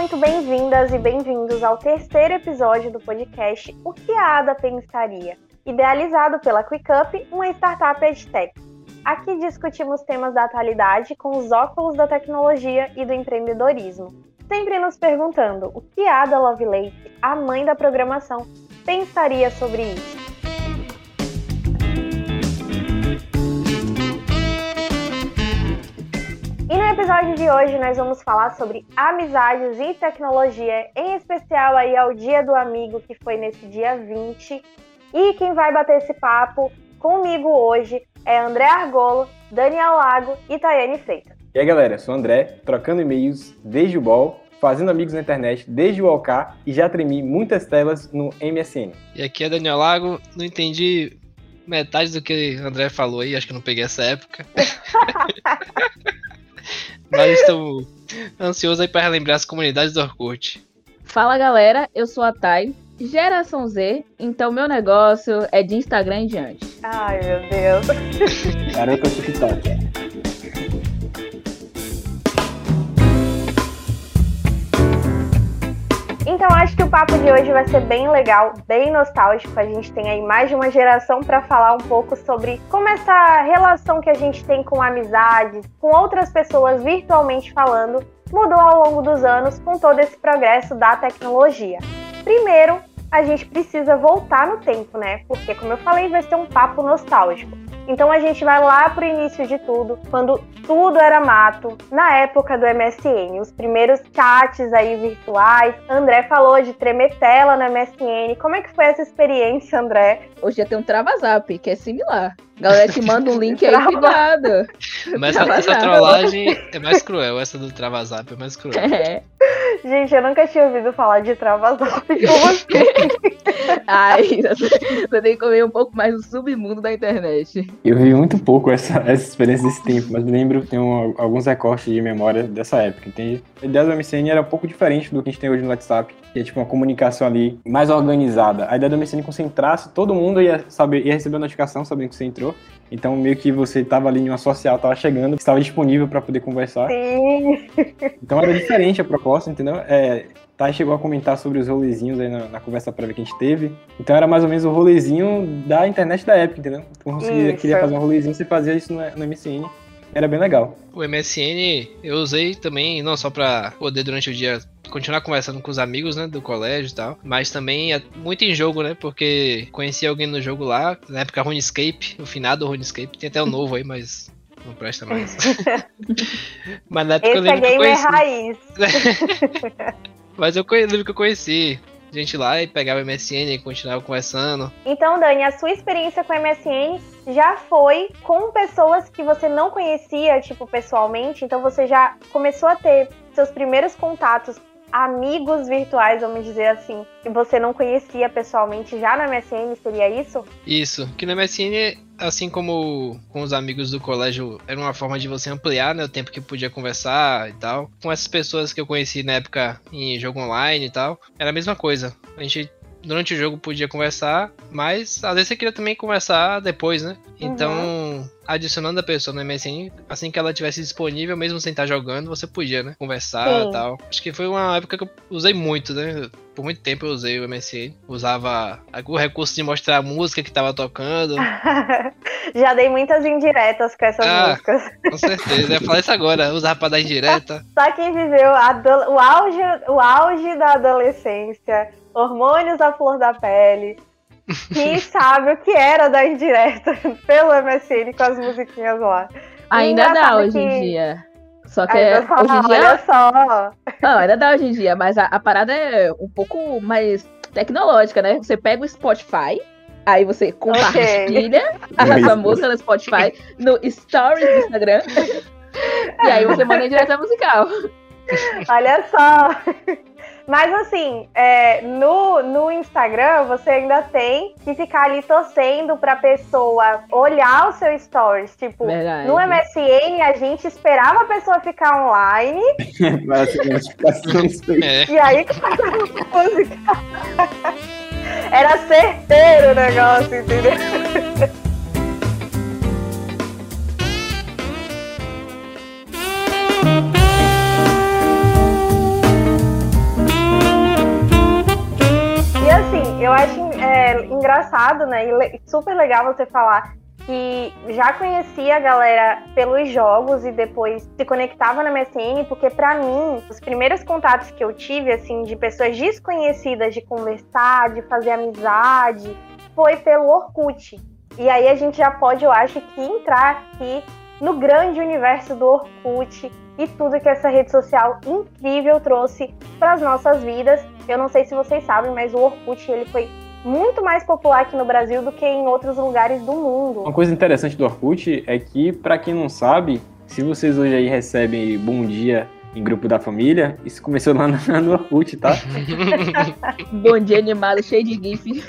muito bem-vindas e bem-vindos ao terceiro episódio do podcast O que a Ada pensaria, idealizado pela QuickUp, uma startup edtech. Aqui discutimos temas da atualidade com os óculos da tecnologia e do empreendedorismo, sempre nos perguntando o que Ada Lovelace, a mãe da programação, pensaria sobre isso. Episódio de hoje nós vamos falar sobre amizades e tecnologia, em especial aí ao Dia do Amigo, que foi nesse dia 20. E quem vai bater esse papo comigo hoje é André Argolo, Daniel Lago e Tayane Freitas. E aí galera, sou o André, trocando e-mails desde o BOL, fazendo amigos na internet desde o OK e já tremi muitas telas no MSN. E aqui é Daniel Lago, não entendi metade do que o André falou aí, acho que não peguei essa época. Mas estou ansioso aí para relembrar as comunidades do Orkut. Fala galera, eu sou a Thay, geração Z, então meu negócio é de Instagram em diante. Ai meu Deus. Garota TikTok. Então acho que o papo de hoje vai ser bem legal, bem nostálgico. A gente tem aí mais de uma geração para falar um pouco sobre como essa relação que a gente tem com amizades, com outras pessoas virtualmente falando, mudou ao longo dos anos com todo esse progresso da tecnologia. Primeiro, a gente precisa voltar no tempo, né? Porque, como eu falei, vai ser um papo nostálgico. Então a gente vai lá pro início de tudo, quando tudo era mato, na época do MSN, os primeiros chats aí virtuais. André falou de tremer tela no MSN. Como é que foi essa experiência, André? Hoje já tem um Travazap, que é similar. Galera te manda um link aí, cuidado. Mas essa, essa trollagem é mais cruel, essa do Travazap é mais cruel. É. Gente, eu nunca tinha ouvido falar de Travazap. Como assim? Ai, você tem que comer um pouco mais do submundo da internet. Eu vi muito pouco essa, essa experiência desse tempo, mas me lembro, tem um, alguns recortes de memória dessa época. Tem, a ideia do MSN era um pouco diferente do que a gente tem hoje no WhatsApp, que é tipo uma comunicação ali mais organizada. A ideia do MSN concentrasse, todo mundo ia, saber, ia receber a notificação sabendo que você entrou. Então, meio que você estava ali em uma social, estava chegando, estava disponível para poder conversar. Sim. Então era diferente a proposta, entendeu? É, Thay chegou a comentar sobre os rolezinhos aí na, na conversa prévia que a gente teve. Então era mais ou menos o rolezinho da internet da época, entendeu? Então você Isso. queria fazer um rolezinho, você fazia isso no, no MSN. Era bem legal. O MSN eu usei também, não só pra poder durante o dia continuar conversando com os amigos, né, do colégio e tal, mas também é muito em jogo, né, porque conheci alguém no jogo lá, na época RuneScape, o finado RuneScape, tem até o novo aí, mas não presta mais. mas na época eu Esse é lembro que eu conheci. raiz. Mas eu lembro que eu conheci gente lá e pegava MSN e continuava conversando. Então, Dani, a sua experiência com MSN já foi com pessoas que você não conhecia, tipo, pessoalmente. Então, você já começou a ter seus primeiros contatos, amigos virtuais, vamos dizer assim, que você não conhecia pessoalmente já no MSN, seria isso? Isso, que no MSN, assim como com os amigos do colégio, era uma forma de você ampliar né, o tempo que podia conversar e tal. Com essas pessoas que eu conheci na época em jogo online e tal, era a mesma coisa. A gente durante o jogo podia conversar, mas às vezes você queria também conversar depois, né? Então, adicionando a pessoa no MSN, assim que ela tivesse disponível, mesmo sem estar jogando, você podia, né? Conversar e tal. Acho que foi uma época que eu usei muito, né? Por muito tempo eu usei o MSN. Usava o recurso de mostrar a música que tava tocando. já dei muitas indiretas com essas Ah. músicas. Com certeza, eu ia falar isso agora. Usava pra dar indireta. Só quem viveu a ado- o, auge, o auge da adolescência, hormônios à flor da pele, que sabe o que era da indireta pelo MSN com as musiquinhas lá. Ainda dá hoje em que- dia. Só que é, falo, hoje em dia. olha só. Não, ainda dá hoje em dia, mas a, a parada é um pouco mais tecnológica, né? Você pega o Spotify, aí você compartilha a Isso. sua música no Spotify, no Stories do Instagram, e aí você manda em direto musical. Olha só. Mas assim, é, no, no Instagram você ainda tem que ficar ali torcendo pra pessoa olhar o seu stories. Tipo, Verdade. no MSN a gente esperava a pessoa ficar online e aí começava a música. Era certeiro o negócio, entendeu? Engraçado, né? E super legal você falar que já conhecia a galera pelos jogos e depois se conectava na MSN, porque para mim, os primeiros contatos que eu tive, assim, de pessoas desconhecidas de conversar, de fazer amizade, foi pelo Orkut. E aí a gente já pode, eu acho, que entrar aqui no grande universo do Orkut e tudo que essa rede social incrível trouxe para as nossas vidas. Eu não sei se vocês sabem, mas o Orkut ele foi muito mais popular aqui no Brasil do que em outros lugares do mundo. Uma coisa interessante do Orkut é que, para quem não sabe, se vocês hoje aí recebem bom dia em grupo da família, isso começou lá no Orkut, tá? bom dia animado, cheio de GIF.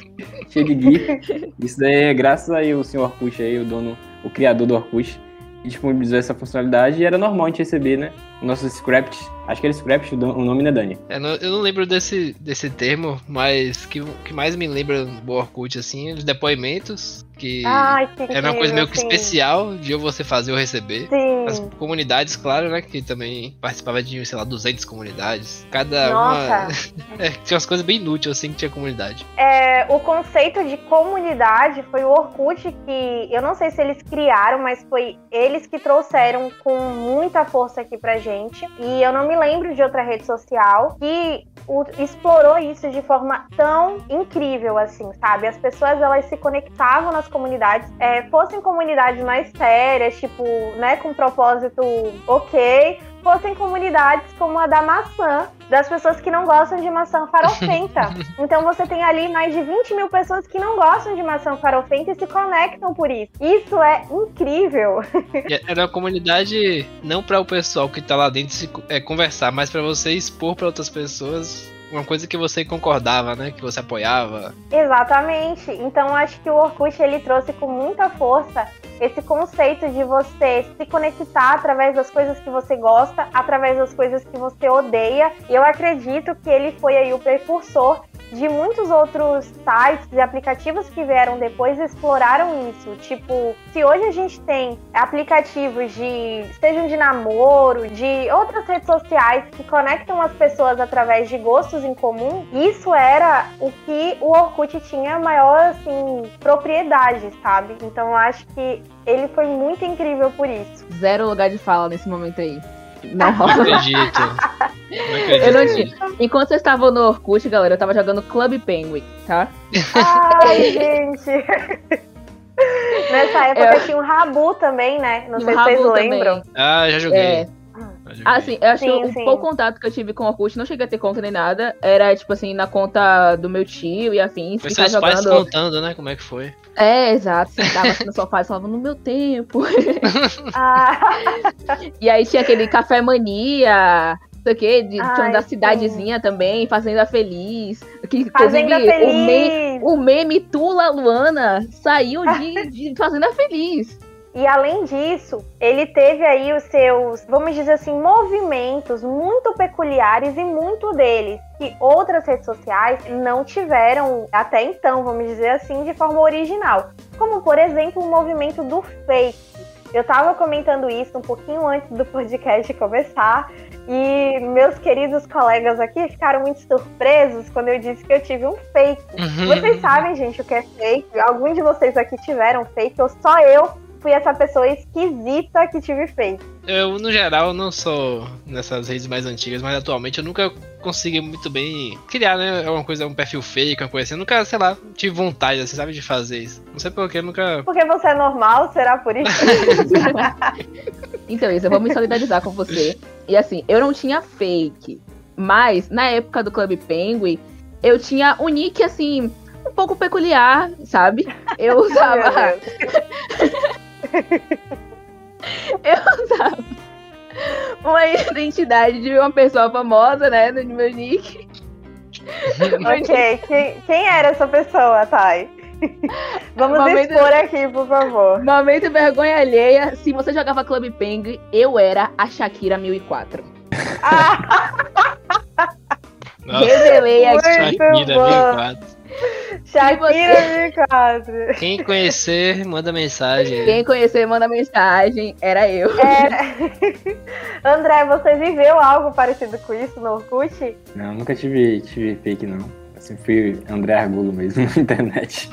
cheio de GIF. Isso daí é graças aí o senhor Orkut aí, o dono, o criador do Orkut, disponibilizou essa funcionalidade e era normal a gente receber, né? Nossos scripts Acho que era Scraps, o nome é Dani. É, eu não lembro desse, desse termo, mas que que mais me lembra do Orkut, assim, os depoimentos, que, Ai, era uma coisa meio que especial de eu você fazer ou receber. Sim. As comunidades, claro, né, que também participava de, sei lá, 200 comunidades. Cada Nossa. uma... é, tinha umas coisas bem inúteis, assim, que tinha comunidade. É, o conceito de comunidade foi o Orkut que, eu não sei se eles criaram, mas foi eles que trouxeram com muita força aqui pra gente. E eu não me lembro de outra rede social que o, explorou isso de forma tão incrível, assim, sabe? As pessoas elas se conectavam nas comunidades, é, fossem comunidades mais sérias, tipo, né, com propósito ok, fossem comunidades como a da maçã, das pessoas que não gostam de maçã farofenta. então você tem ali mais de 20 mil pessoas que não gostam de maçã farofenta e se conectam por isso. Isso é incrível. Era uma comunidade não para o pessoal que tá lá dentro se, é, conversar, mas para você expor para outras pessoas uma coisa que você concordava, né? Que você apoiava. Exatamente. Então acho que o Orkut ele trouxe com muita força esse conceito de você se conectar através das coisas que você gosta, através das coisas que você odeia. Eu acredito que ele foi aí o precursor de muitos outros sites e aplicativos que vieram depois exploraram isso. Tipo, se hoje a gente tem aplicativos de sejam de namoro, de outras redes sociais que conectam as pessoas através de gostos em comum, isso era o que o Orkut tinha maior assim propriedade, sabe? Então eu acho que ele foi muito incrível por isso. Zero lugar de fala nesse momento aí. Não, não acredito. Não acredito. Eu não tinha. Enquanto vocês estavam no Orkut, galera, eu tava jogando Club Penguin, tá? Ai, gente. Nessa época eu... tinha um Rabu também, né? Não sei se vocês lembram. Ah, já joguei. É. Assim, eu acho sim, que o pouco contato que eu tive com o Orkut, não cheguei a ter conta nem nada, era, tipo assim, na conta do meu tio e afins. Foi seus jogando... pais contando, né, como é que foi. É, exato. Sentava assim no sofá e falava, no meu tempo. ah. e aí tinha aquele Café Mania, não sei o quê, de, Ai, da cidadezinha sim. também, Fazenda Feliz. Que, Fazenda Feliz! O meme, o meme Tula Luana saiu de, de Fazenda Feliz. E além disso, ele teve aí os seus, vamos dizer assim, movimentos muito peculiares e muito deles que outras redes sociais não tiveram até então, vamos dizer assim, de forma original. Como, por exemplo, o movimento do fake. Eu estava comentando isso um pouquinho antes do podcast começar e meus queridos colegas aqui ficaram muito surpresos quando eu disse que eu tive um fake. Uhum. Vocês sabem, gente, o que é fake? Alguns de vocês aqui tiveram fake ou só eu fui essa pessoa esquisita que tive feito. Eu, no geral, não sou nessas redes mais antigas, mas atualmente eu nunca consegui muito bem criar, né? Uma coisa, um perfil fake, uma coisa assim. Eu nunca, sei lá, tive vontade, assim, sabe, de fazer isso. Não sei porquê, nunca. Porque você é normal, será por isso? então, isso, eu vou me solidarizar com você. E assim, eu não tinha fake. Mas, na época do Club Penguin, eu tinha um nick, assim, um pouco peculiar, sabe? Eu usava. eu usava uma identidade de uma pessoa famosa, né? No meu nick. ok, quem, quem era essa pessoa, Thay? Vamos momento, expor aqui, por favor. Momento vergonha alheia. Se você jogava Club Peng, eu era a Shakira 1004. Ah. Revelei aqui. Shakira 1004. Shakira 2004. Quem conhecer, manda mensagem. Quem conhecer, manda mensagem. Era eu. É... André, você viveu algo parecido com isso no Orkut? Não, nunca tive, tive fake, não. Sempre fui André Argulo mesmo na internet.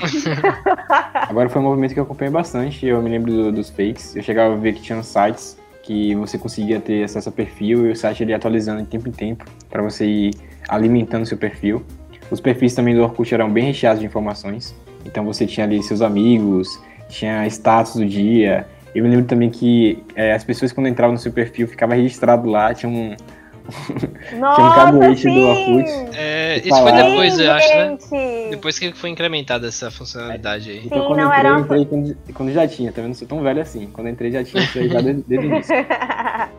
Agora foi um movimento que eu acompanhei bastante. Eu me lembro do, dos fakes. Eu chegava a ver que tinham sites que você conseguia ter acesso ao perfil e o site ele atualizando de tempo em tempo para você ir alimentando seu perfil. Os perfis também do Orkut eram bem recheados de informações. Então você tinha ali seus amigos, tinha status do dia. Eu me lembro também que é, as pessoas quando entravam no seu perfil ficava registrado lá, tinha um, Nossa, tinha um caguete do Orkut. É, isso foi depois, Sim, eu acho, né? gente. Depois que foi incrementada essa funcionalidade aí. Então Sim, quando eu não, entrei, era entrei quando, quando já tinha, também não sou tão velho assim. Quando eu entrei já tinha isso aí já desde, desde o início.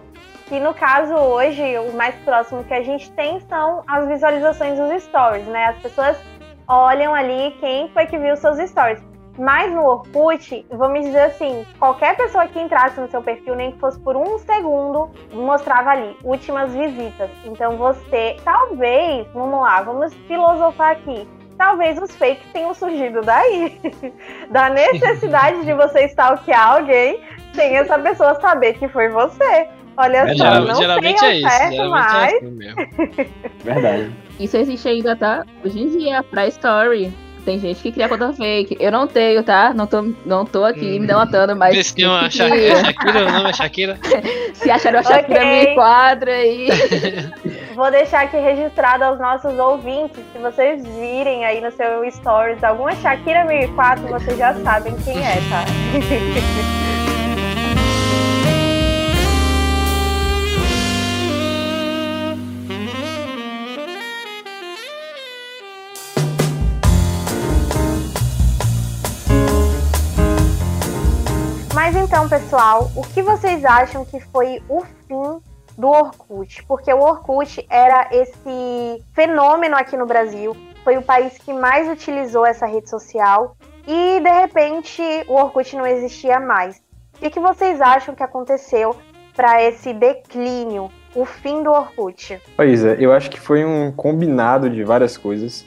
que no caso hoje, o mais próximo que a gente tem são as visualizações dos stories, né? As pessoas olham ali quem foi que viu seus stories. Mas no Orkut, vamos dizer assim, qualquer pessoa que entrasse no seu perfil, nem que fosse por um segundo, mostrava ali últimas visitas. Então você, talvez, vamos lá, vamos filosofar aqui. Talvez os fakes tenham surgido daí. da necessidade de você stalkear alguém sem essa pessoa saber que foi você. Olha É, só, geral- não geralmente é isso. certo, Geralmente mas é assim mesmo. Verdade. Isso existe ainda, tá? Hoje em dia, pra story. Tem gente que cria conta fake. Eu não tenho, tá? Não tô, não tô aqui Hum. me delatando, mas. Vê se tem uma se- Sha- é Shakira, o nome é Shakira. Se acharam a Shakira Ok. 2004 aí. vou deixar aqui registrado aos nossos ouvintes. Se vocês virem aí no seu stories alguma Shakira 1004, vocês já sabem quem é, tá? Então, pessoal, o que vocês acham que foi o fim do Orkut? Porque o Orkut era esse fenômeno aqui no Brasil, foi o país que mais utilizou essa rede social e de repente o Orkut não existia mais. O que, vocês acham que aconteceu para esse declínio, o fim do Orkut? Pois é, eu acho que foi um combinado de várias coisas.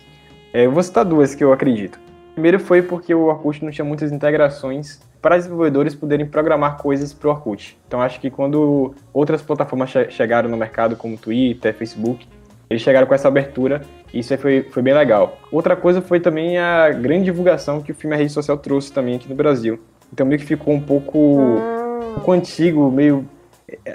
É, eu vou citar duas que eu acredito. Primeiro foi porque o Orkut não tinha muitas integrações para desenvolvedores poderem programar coisas para o Orkut. Então acho que quando outras plataformas che- chegaram no mercado, como Twitter, Facebook, eles chegaram com essa abertura e isso foi, foi bem legal. Outra coisa foi também a grande divulgação que o filme A Rede Social trouxe também aqui no Brasil. Então meio que ficou um pouco, um pouco antigo, meio...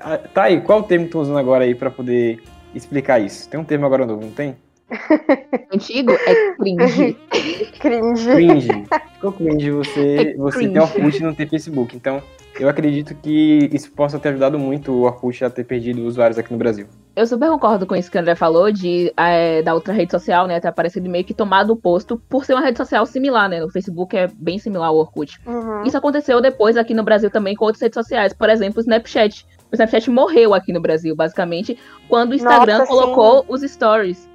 Ah, Tá aí, qual o termo que estão usando agora aí para poder explicar isso? Tem um termo agora novo, não tem? Antigo é cringe. cringe. Cringe. Ficou cringe você, É você cringe. ter Orkut e não ter Facebook. Então, eu acredito que isso possa ter ajudado muito o Orkut a ter perdido usuários aqui no Brasil. Eu super concordo com isso que o André falou, de é, da outra rede social, né, ter aparecido meio que tomado o posto por ser uma rede social similar, né? O Facebook é bem similar ao Orkut. Uhum. Isso aconteceu depois aqui no Brasil também com outras redes sociais. Por exemplo, o Snapchat. O Snapchat morreu aqui no Brasil, basicamente, quando o Instagram Nossa, colocou os stories.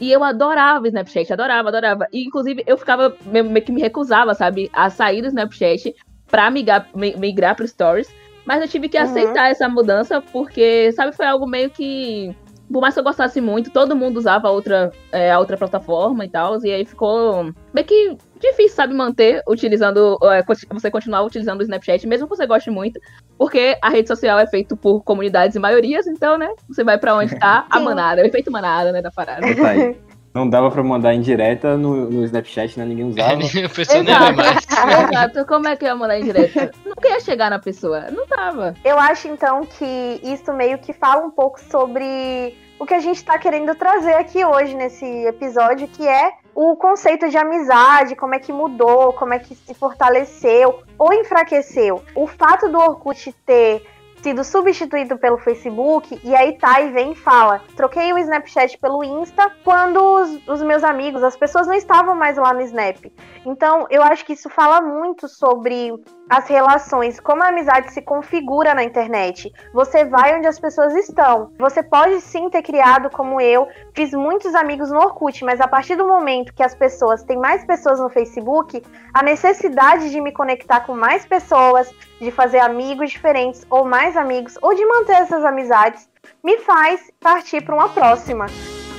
E eu adorava o Snapchat, adorava, adorava. E, inclusive, eu ficava meio, que me recusava, sabe, a sair do Snapchat pra migrar, mi- migrar pro Stories. Mas eu tive que Uhum. aceitar essa mudança, porque, sabe, foi algo meio que. Por mais que eu gostasse muito, todo mundo usava a outra, é, a outra plataforma e tal. E aí ficou meio que difícil, sabe, manter utilizando. é, você continuar utilizando o Snapchat, mesmo que você goste muito. Porque a rede social é feita por comunidades e maiorias, então, né? Você vai pra onde tá a manada, é o efeito manada, né, da parada. Aí. Não dava pra mandar indireta no, no Snapchat, né? Ninguém usava. a pessoa nem mais. Exato, como é que eu ia mandar em direto? Nunca ia chegar na pessoa, não tava. Eu acho então que isso meio que fala um pouco sobre o que a gente tá querendo trazer aqui hoje nesse episódio, que é o conceito de amizade, como é que mudou, como é que se fortaleceu ou enfraqueceu. O fato do Orkut ter sido substituído pelo Facebook, e aí tá e vem e fala: troquei o Snapchat pelo Insta quando os, os meus amigos, as pessoas não estavam mais lá no Snap. Então, eu acho que isso fala muito sobre as relações, como a amizade se configura na internet. Você vai onde as pessoas estão. Você pode sim ter criado, como eu, fiz muitos amigos no Orkut, mas a partir do momento que as pessoas têm mais pessoas no Facebook, a necessidade de me conectar com mais pessoas, de fazer amigos diferentes ou mais amigos, ou de manter essas amizades, me faz partir para uma próxima.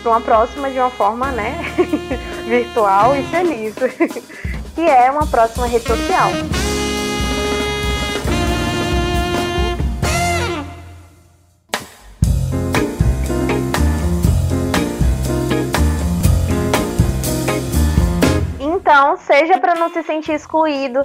Para uma próxima de uma forma, né, virtual e feliz. que é uma próxima rede social. Seja para não se sentir excluído,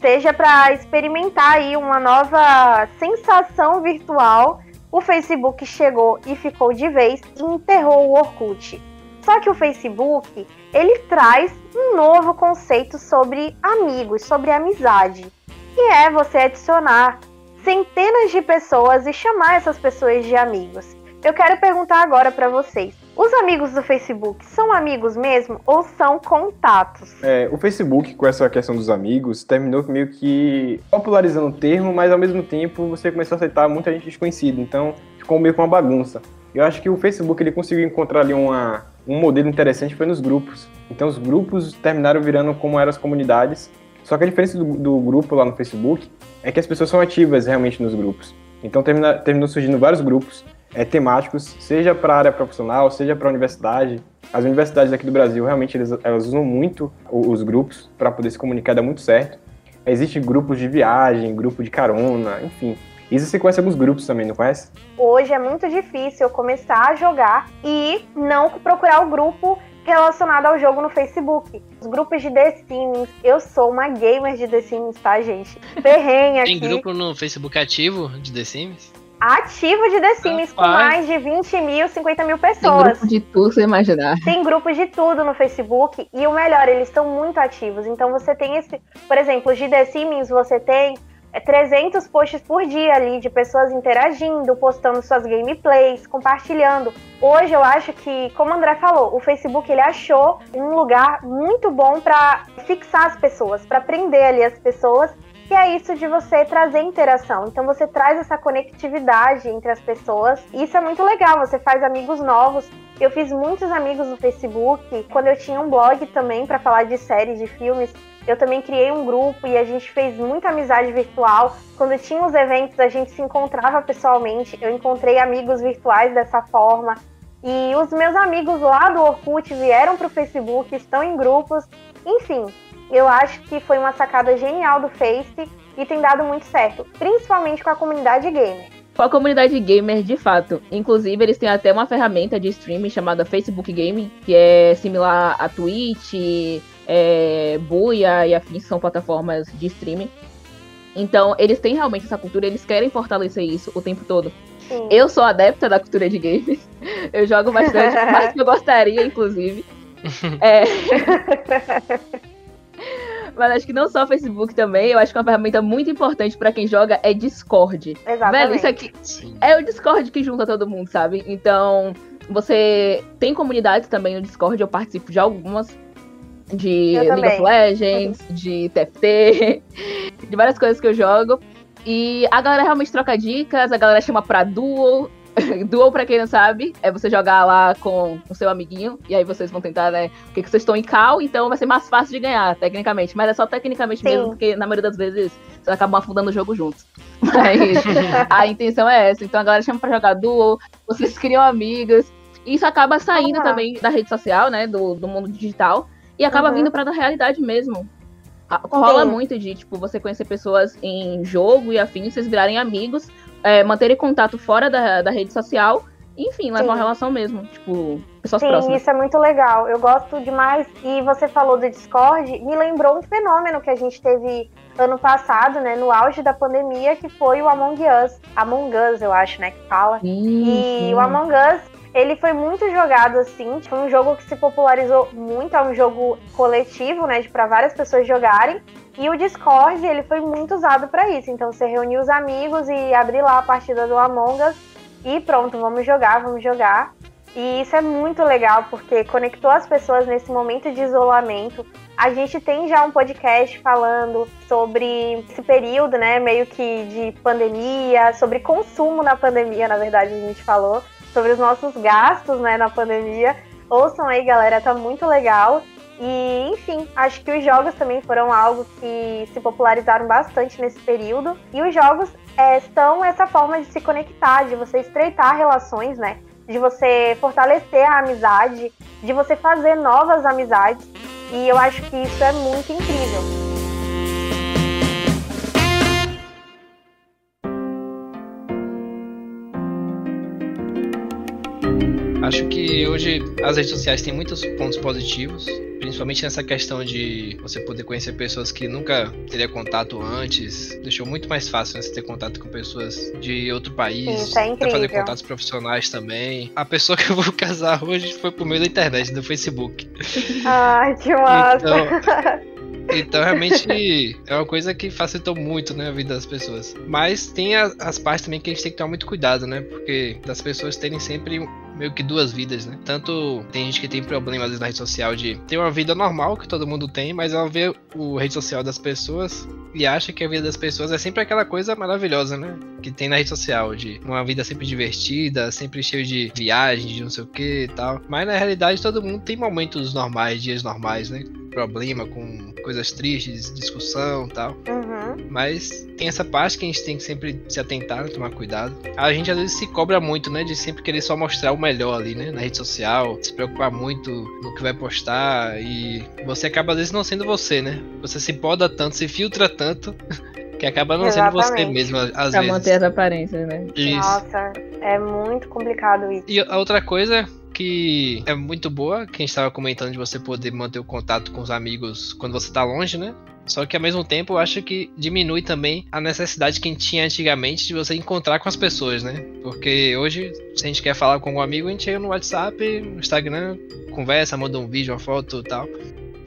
seja para experimentar aí uma nova sensação virtual, o Facebook chegou e ficou de vez e enterrou o Orkut. Só que o Facebook, ele traz um novo conceito sobre amigos, sobre amizade, que é você adicionar centenas de pessoas e chamar essas pessoas de amigos. Eu quero perguntar agora para vocês: os amigos do Facebook são amigos mesmo ou são contatos? É, o Facebook, com essa questão dos amigos, terminou meio que popularizando o termo, mas ao mesmo tempo você começou a aceitar muita gente desconhecida, então ficou meio que uma bagunça. Eu acho que o Facebook ele conseguiu encontrar ali uma, um modelo interessante foi nos grupos. Então os grupos terminaram virando como eram as comunidades. Só que a diferença do, do grupo lá no Facebook é que as pessoas são ativas realmente nos grupos. Então termina, terminou surgindo vários grupos é, temáticos, seja para a área profissional, seja para a universidade. As universidades aqui do Brasil, realmente, eles, elas usam muito os grupos para poder se comunicar, dá muito certo. Existem grupos de viagem, grupo de carona, enfim. Isso você conhece alguns grupos também, não conhece? Hoje é muito difícil eu começar a jogar e não procurar o grupo relacionado ao jogo no Facebook. Os grupos de The Sims, eu sou uma gamer de The Sims, tá, gente? Ferrenha aqui. Tem grupo no Facebook ativo de The Sims? Ativo de The Sims, com mais de 20 mil, 50 mil pessoas. Tem grupo de tudo, você imaginar. Tem grupos de tudo no Facebook. E o melhor, eles estão muito ativos. Então você tem esse. Por exemplo, de The Sims, você tem 300 é, posts por dia ali de pessoas interagindo, postando suas gameplays, compartilhando. Hoje eu acho que, como o André falou, o Facebook ele achou um lugar muito bom para fixar as pessoas, para prender ali as pessoas que é isso de você trazer interação. Então você traz essa conectividade entre as pessoas. E isso é muito legal, você faz amigos novos. Eu fiz muitos amigos no Facebook. Quando eu tinha um blog também para falar de séries, de filmes, eu também criei um grupo e a gente fez muita amizade virtual. Quando tinha os eventos, a gente se encontrava pessoalmente. Eu encontrei amigos virtuais dessa forma. E os meus amigos lá do Orkut vieram para o Facebook, estão em grupos. Enfim, eu acho que foi uma sacada genial do Face e tem dado muito certo, principalmente com a comunidade gamer. Com a comunidade gamer, de fato. Inclusive, eles têm até uma ferramenta de streaming chamada Facebook Gaming, que é similar a Twitch, é, Buia e afins são plataformas de streaming. Então, eles têm realmente essa cultura, eles querem fortalecer isso o tempo todo. Sim. Eu sou adepta da cultura de games. Eu jogo bastante, mais que eu gostaria, inclusive. é... Mas acho que não só o Facebook também, eu acho que uma ferramenta muito importante para quem joga é Discord. Exatamente. Velho, isso aqui Sim. é o Discord que junta todo mundo, sabe? Então, você tem comunidades também no Discord, eu participo de algumas. De eu League também. of Legends, de TFT, de várias coisas que eu jogo. E a galera realmente troca dicas, a galera chama pra duo, Duel, pra quem não sabe, é você jogar lá com o seu amiguinho, e aí vocês vão tentar, né? Porque vocês estão em cal, então vai ser mais fácil de ganhar, tecnicamente. Mas é só tecnicamente Sim. mesmo, porque na maioria das vezes vocês acabam afundando o jogo juntos. Mas a intenção é essa. Então a galera chama pra jogar duel, vocês criam amigos. E isso acaba saindo também da rede social, né? Do, do mundo digital. E acaba uhum. vindo pra realidade mesmo. Rola Sim. muito de, tipo, você conhecer pessoas em jogo e afim, vocês virarem amigos, é, manterem contato fora da, da rede social, enfim, levar uma relação mesmo, tipo, pessoas Sim, próximas. isso é muito legal. Eu gosto demais. E você falou do Discord, me lembrou um fenômeno que a gente teve ano passado, né, no auge da pandemia, que foi o Among Us. Among Us, eu acho, né, que fala. Sim, e o Among Us, ele foi muito jogado assim, foi um jogo que se popularizou muito, é um jogo coletivo, né, para várias pessoas jogarem. E o Discord, ele foi muito usado para isso. Então você reunir os amigos e abrir lá a partida do Among Us e pronto, vamos jogar, vamos jogar. E isso é muito legal porque conectou as pessoas nesse momento de isolamento. A gente tem já um podcast falando sobre esse período, né, meio que de pandemia, sobre consumo na pandemia, na verdade, a gente falou, sobre os nossos gastos, né, na pandemia. Ouçam aí, galera, tá muito legal. E, enfim, acho que os jogos também foram algo que se popularizaram bastante nesse período. E os jogos é, são essa forma de se conectar, de você estreitar relações, né? De você fortalecer a amizade, de você fazer novas amizades. E eu acho que isso é muito incrível. Acho que hoje as redes sociais têm muitos pontos positivos, principalmente nessa questão de você poder conhecer pessoas que nunca teria contato antes, deixou muito mais fácil né, você ter contato com pessoas de outro país, Isso é até fazer contatos profissionais também. A pessoa que eu vou casar hoje foi por meio da internet, do Facebook. Ai, que massa! Então, então, realmente, é uma coisa que facilitou muito, né, a vida das pessoas. Mas tem a, as partes também que a gente tem que tomar muito cuidado, né? Porque das pessoas terem sempre meio que duas vidas, né? Tanto tem gente que tem problemas na rede social de ter uma vida normal que todo mundo tem, mas ela vê o rede social das pessoas e acha que a vida das pessoas é sempre aquela coisa maravilhosa, né? Que tem na rede social, de uma vida sempre divertida, sempre cheio de viagens, de não sei o que e tal. Mas na realidade todo mundo tem momentos normais, dias normais, né? Problema com coisas tristes, discussão e tal. Uhum. Mas tem essa parte que a gente tem que sempre se atentar, né, tomar cuidado. A gente às vezes se cobra muito, né? De sempre querer só mostrar o melhor ali, né? Na rede social, se preocupar muito no que vai postar e você acaba às vezes não sendo você, né? Você se poda tanto, se filtra tanto. Que acaba não Exatamente. sendo você mesmo, às Pra vezes. manter as aparências, né? Isso. Nossa, é muito complicado isso. E a outra coisa que é muito boa, que a gente estava comentando de você poder manter o contato com os amigos quando você tá longe, né? Só que ao mesmo tempo eu acho que diminui também a necessidade que a gente tinha antigamente de você encontrar com as pessoas, né? Porque hoje, se a gente quer falar com algum amigo, a gente chega no WhatsApp, no Instagram, conversa, manda um vídeo, uma foto e tal.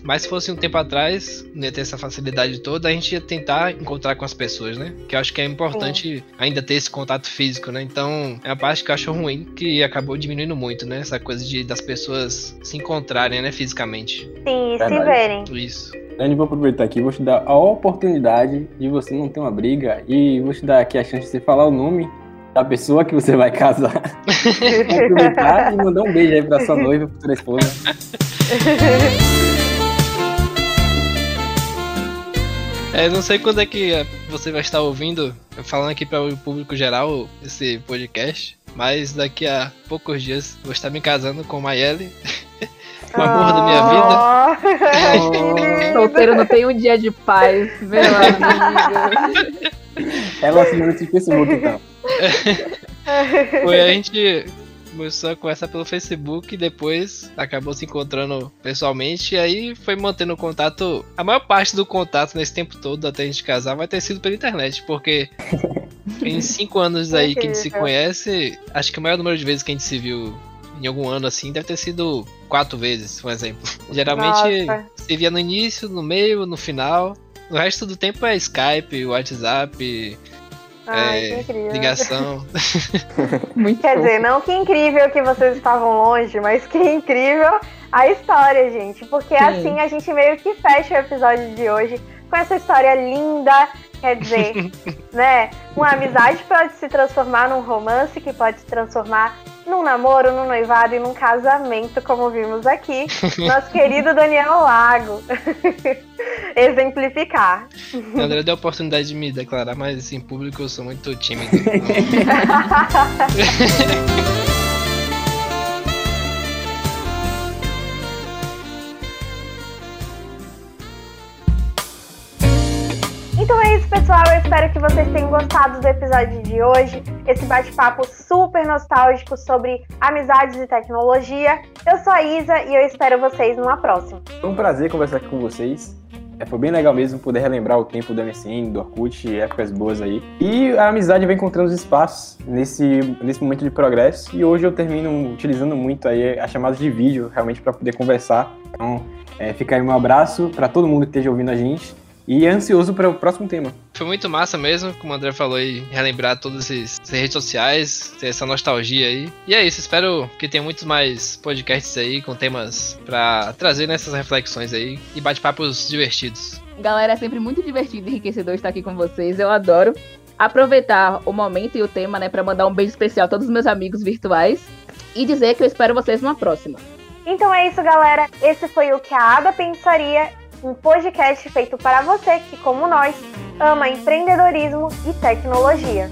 Mas se fosse um tempo atrás, não ia ter essa facilidade toda, a gente ia tentar encontrar com as pessoas, né? Que eu acho que é importante ainda ter esse contato físico, né? Então, é a parte que eu acho ruim, que acabou diminuindo muito, né? Essa coisa de das pessoas se encontrarem, né, fisicamente. Sim, se Verdade. verem. Isso. Dani, vou aproveitar aqui, vou te dar a oportunidade de você não ter uma briga e vou te dar aqui a chance de você falar o nome da pessoa que você vai casar. aproveitar e mandar um beijo aí pra sua noiva, futura esposa. É, não sei quando é que eh, você vai estar ouvindo, falando aqui para o público geral, esse podcast, mas daqui a poucos dias vou estar me casando com Mayele, o amor da minha vida. vida. Solteiro não tem um dia de paz, meu amigo. Ela assinou esse Facebook, então. Foi a gente começou a conversar pelo Facebook e depois acabou se encontrando pessoalmente e aí foi mantendo contato. A maior parte do contato nesse tempo todo até a gente casar vai ter sido pela internet, porque em cinco anos aí que a gente se conhece, acho que o maior número de vezes que a gente se viu em algum ano assim deve ter sido quatro vezes, por exemplo. Geralmente Nossa. se via no início, no meio, no final. O resto do tempo é Skype, WhatsApp, Ai, é, que incrível. ligação. Muito Quer fofo. dizer, não que incrível que vocês estavam longe, mas que incrível a história, gente. Porque Sim. assim a gente meio que fecha o episódio de hoje com essa história linda. Quer dizer, né? Uma amizade pode se transformar num romance, que pode se transformar num namoro, num noivado e num casamento, como vimos aqui. Nosso querido Daniel Lago. Exemplificar. André deu a oportunidade de me declarar, mas em público eu sou muito tímido. Então é isso, pessoal. Eu espero que vocês tenham gostado do episódio de hoje. Esse bate-papo super nostálgico sobre amizades e tecnologia. Eu sou a Isa e eu espero vocês numa próxima. Foi um prazer conversar aqui com vocês. É, foi bem legal mesmo poder relembrar o tempo do MSN, do Orkut, épocas boas aí. E a amizade vem encontrando os espaços nesse, nesse momento de progresso. E hoje eu termino utilizando muito aí a chamada de vídeo, realmente para poder conversar. Então, é, fica aí um abraço para todo mundo que esteja ouvindo a gente. E ansioso para o próximo tema. Foi muito massa mesmo, como o André falou aí, relembrar todas essas redes sociais, ter essa nostalgia aí. E é isso, espero que tenha muitos mais podcasts aí com temas pra trazer nessas reflexões aí e bate-papos divertidos. Galera, é sempre muito divertido e enriquecedor estar aqui com vocês. Eu adoro aproveitar o momento e o tema, né, para mandar um beijo especial a todos os meus amigos virtuais e dizer que eu espero vocês numa próxima. Então é isso, galera. Esse foi o que a Ada pensaria um podcast feito para você que, como nós, ama empreendedorismo e tecnologia.